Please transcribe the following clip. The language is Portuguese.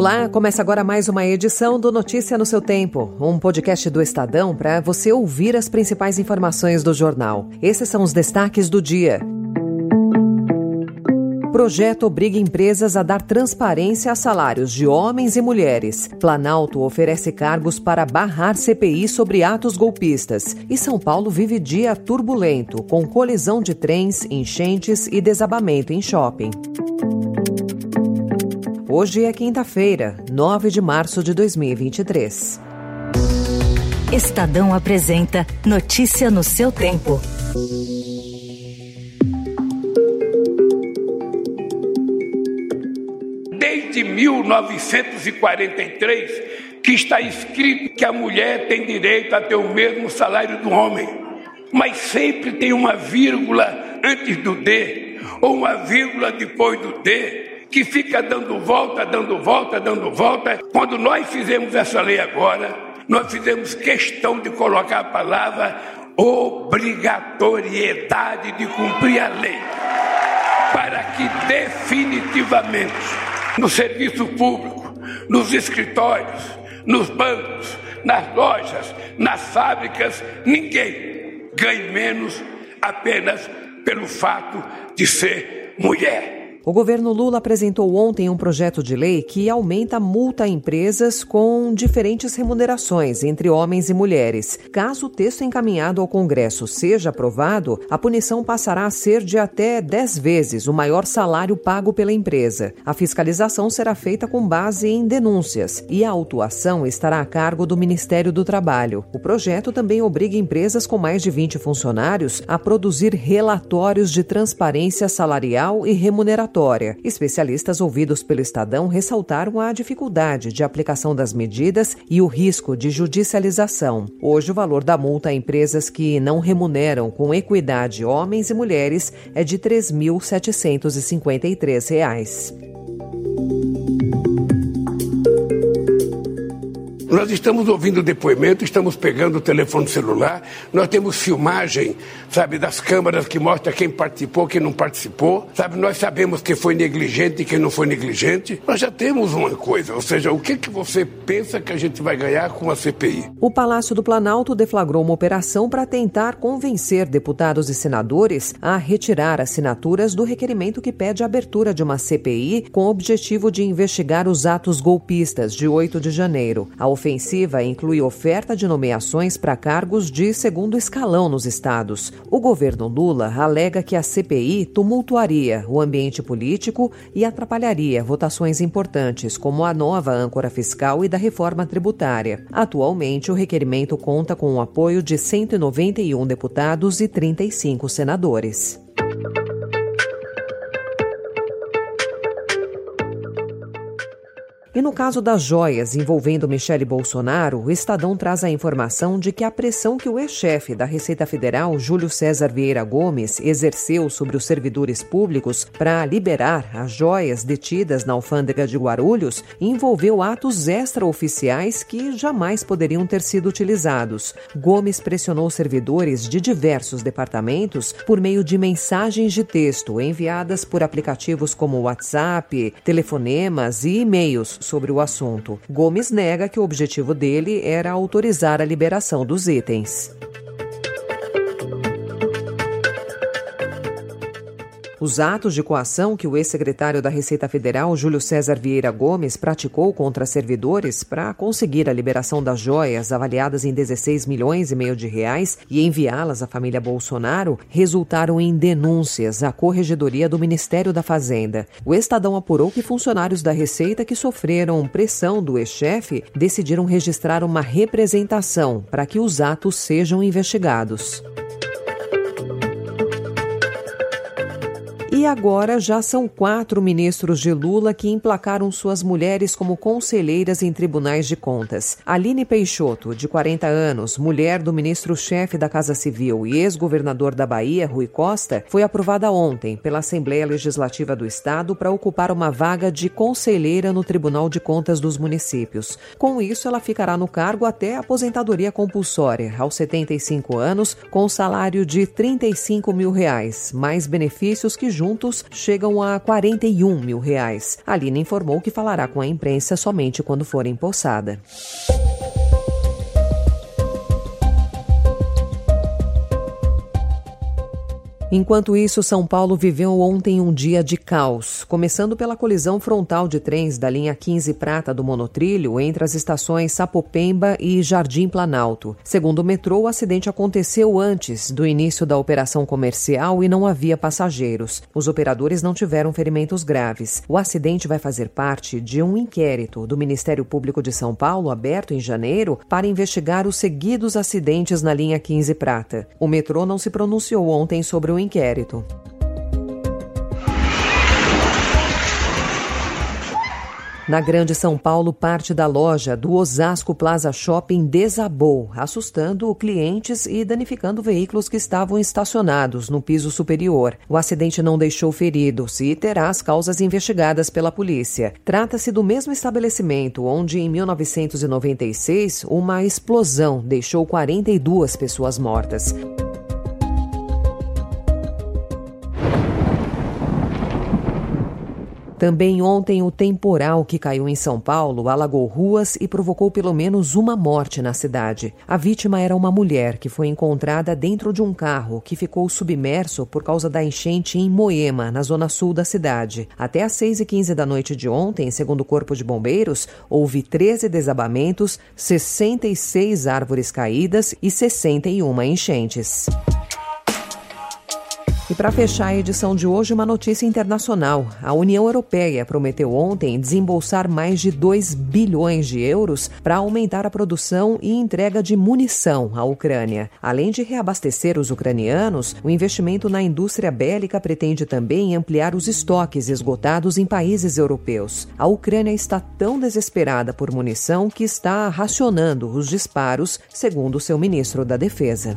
Olá, começa agora mais uma edição do Notícia no seu Tempo, um podcast do Estadão para você ouvir as principais informações do jornal. Esses são os destaques do dia. Projeto obriga empresas a dar transparência a salários de homens e mulheres. Planalto oferece cargos para barrar CPI sobre atos golpistas. E São Paulo vive dia turbulento, com colisão de trens, enchentes e desabamento em shopping. Hoje é quinta-feira, 9 de março de 2023. Estadão apresenta Notícia no seu tempo. Desde 1943 que está escrito que a mulher tem direito a ter o mesmo salário do homem, mas sempre tem uma vírgula antes do D ou uma vírgula depois do D que fica dando volta, dando volta, dando volta. Quando nós fizemos essa lei agora, nós fizemos questão de colocar a palavra obrigatoriedade de cumprir a lei, para que definitivamente no serviço público, nos escritórios, nos bancos, nas lojas, nas fábricas, ninguém ganhe menos apenas pelo fato de ser mulher. O governo Lula apresentou ontem um projeto de lei que aumenta a multa a empresas com diferentes remunerações entre homens e mulheres. Caso o texto encaminhado ao Congresso seja aprovado, a punição passará a ser de até 10 vezes o maior salário pago pela empresa. A fiscalização será feita com base em denúncias e a autuação estará a cargo do Ministério do Trabalho. O projeto também obriga empresas com mais de 20 funcionários a produzir relatórios de transparência salarial e remuneratória Especialistas ouvidos pelo Estadão ressaltaram a dificuldade de aplicação das medidas e o risco de judicialização. Hoje, o valor da multa a empresas que não remuneram com equidade homens e mulheres é de R$ 3.753. Nós estamos ouvindo depoimento, estamos pegando o telefone celular, nós temos filmagem, sabe, das câmaras que mostra quem participou, quem não participou, sabe, nós sabemos quem foi negligente e quem não foi negligente. Nós já temos uma coisa, ou seja, o que, que você pensa que a gente vai ganhar com a CPI? O Palácio do Planalto deflagrou uma operação para tentar convencer deputados e senadores a retirar assinaturas do requerimento que pede a abertura de uma CPI com o objetivo de investigar os atos golpistas de 8 de janeiro. A ofensiva inclui oferta de nomeações para cargos de segundo escalão nos estados. O governo Lula alega que a CPI tumultuaria o ambiente político e atrapalharia votações importantes, como a nova âncora fiscal e da reforma tributária. Atualmente, o requerimento conta com o apoio de 191 deputados e 35 senadores. E no caso das joias envolvendo Michele Bolsonaro, o Estadão traz a informação de que a pressão que o ex-chefe da Receita Federal, Júlio César Vieira Gomes, exerceu sobre os servidores públicos para liberar as joias detidas na alfândega de Guarulhos envolveu atos extraoficiais que jamais poderiam ter sido utilizados. Gomes pressionou servidores de diversos departamentos por meio de mensagens de texto enviadas por aplicativos como WhatsApp, telefonemas e e-mails sobre o assunto. Gomes nega que o objetivo dele era autorizar a liberação dos itens. Os atos de coação que o ex-secretário da Receita Federal, Júlio César Vieira Gomes, praticou contra servidores para conseguir a liberação das joias avaliadas em 16 milhões e meio de reais e enviá-las à família Bolsonaro resultaram em denúncias à Corregedoria do Ministério da Fazenda. O Estadão apurou que funcionários da Receita que sofreram pressão do ex-chefe decidiram registrar uma representação para que os atos sejam investigados. E agora já são quatro ministros de Lula que emplacaram suas mulheres como conselheiras em tribunais de contas. Aline Peixoto, de 40 anos, mulher do ministro-chefe da Casa Civil e ex-governador da Bahia, Rui Costa, foi aprovada ontem pela Assembleia Legislativa do Estado para ocupar uma vaga de conselheira no Tribunal de Contas dos Municípios. Com isso, ela ficará no cargo até a aposentadoria compulsória, aos 75 anos, com salário de 35 mil reais, mais benefícios que juntos chegam a 41 mil reais. A Lina informou que falará com a imprensa somente quando for empossada. Enquanto isso, São Paulo viveu ontem um dia de caos, começando pela colisão frontal de trens da linha 15 Prata do monotrilho entre as estações Sapopemba e Jardim Planalto. Segundo o metrô, o acidente aconteceu antes do início da operação comercial e não havia passageiros. Os operadores não tiveram ferimentos graves. O acidente vai fazer parte de um inquérito do Ministério Público de São Paulo, aberto em janeiro, para investigar os seguidos acidentes na linha 15 Prata. O metrô não se pronunciou ontem sobre o inquérito. Na Grande São Paulo, parte da loja do Osasco Plaza Shopping desabou, assustando clientes e danificando veículos que estavam estacionados no piso superior. O acidente não deixou feridos e terá as causas investigadas pela polícia. Trata-se do mesmo estabelecimento onde, em 1996, uma explosão deixou 42 pessoas mortas. Também ontem, o temporal que caiu em São Paulo alagou ruas e provocou pelo menos uma morte na cidade. A vítima era uma mulher que foi encontrada dentro de um carro que ficou submerso por causa da enchente em Moema, na zona sul da cidade. Até às 6 e 15 da noite de ontem, segundo o Corpo de Bombeiros, houve 13 desabamentos, 66 árvores caídas e 61 enchentes. E para fechar a edição de hoje, uma notícia internacional. A União Europeia prometeu ontem desembolsar mais de 2 bilhões de euros para aumentar a produção e entrega de munição à Ucrânia. Além de reabastecer os ucranianos, o investimento na indústria bélica pretende também ampliar os estoques esgotados em países europeus. A Ucrânia está tão desesperada por munição que está racionando os disparos, segundo seu ministro da Defesa.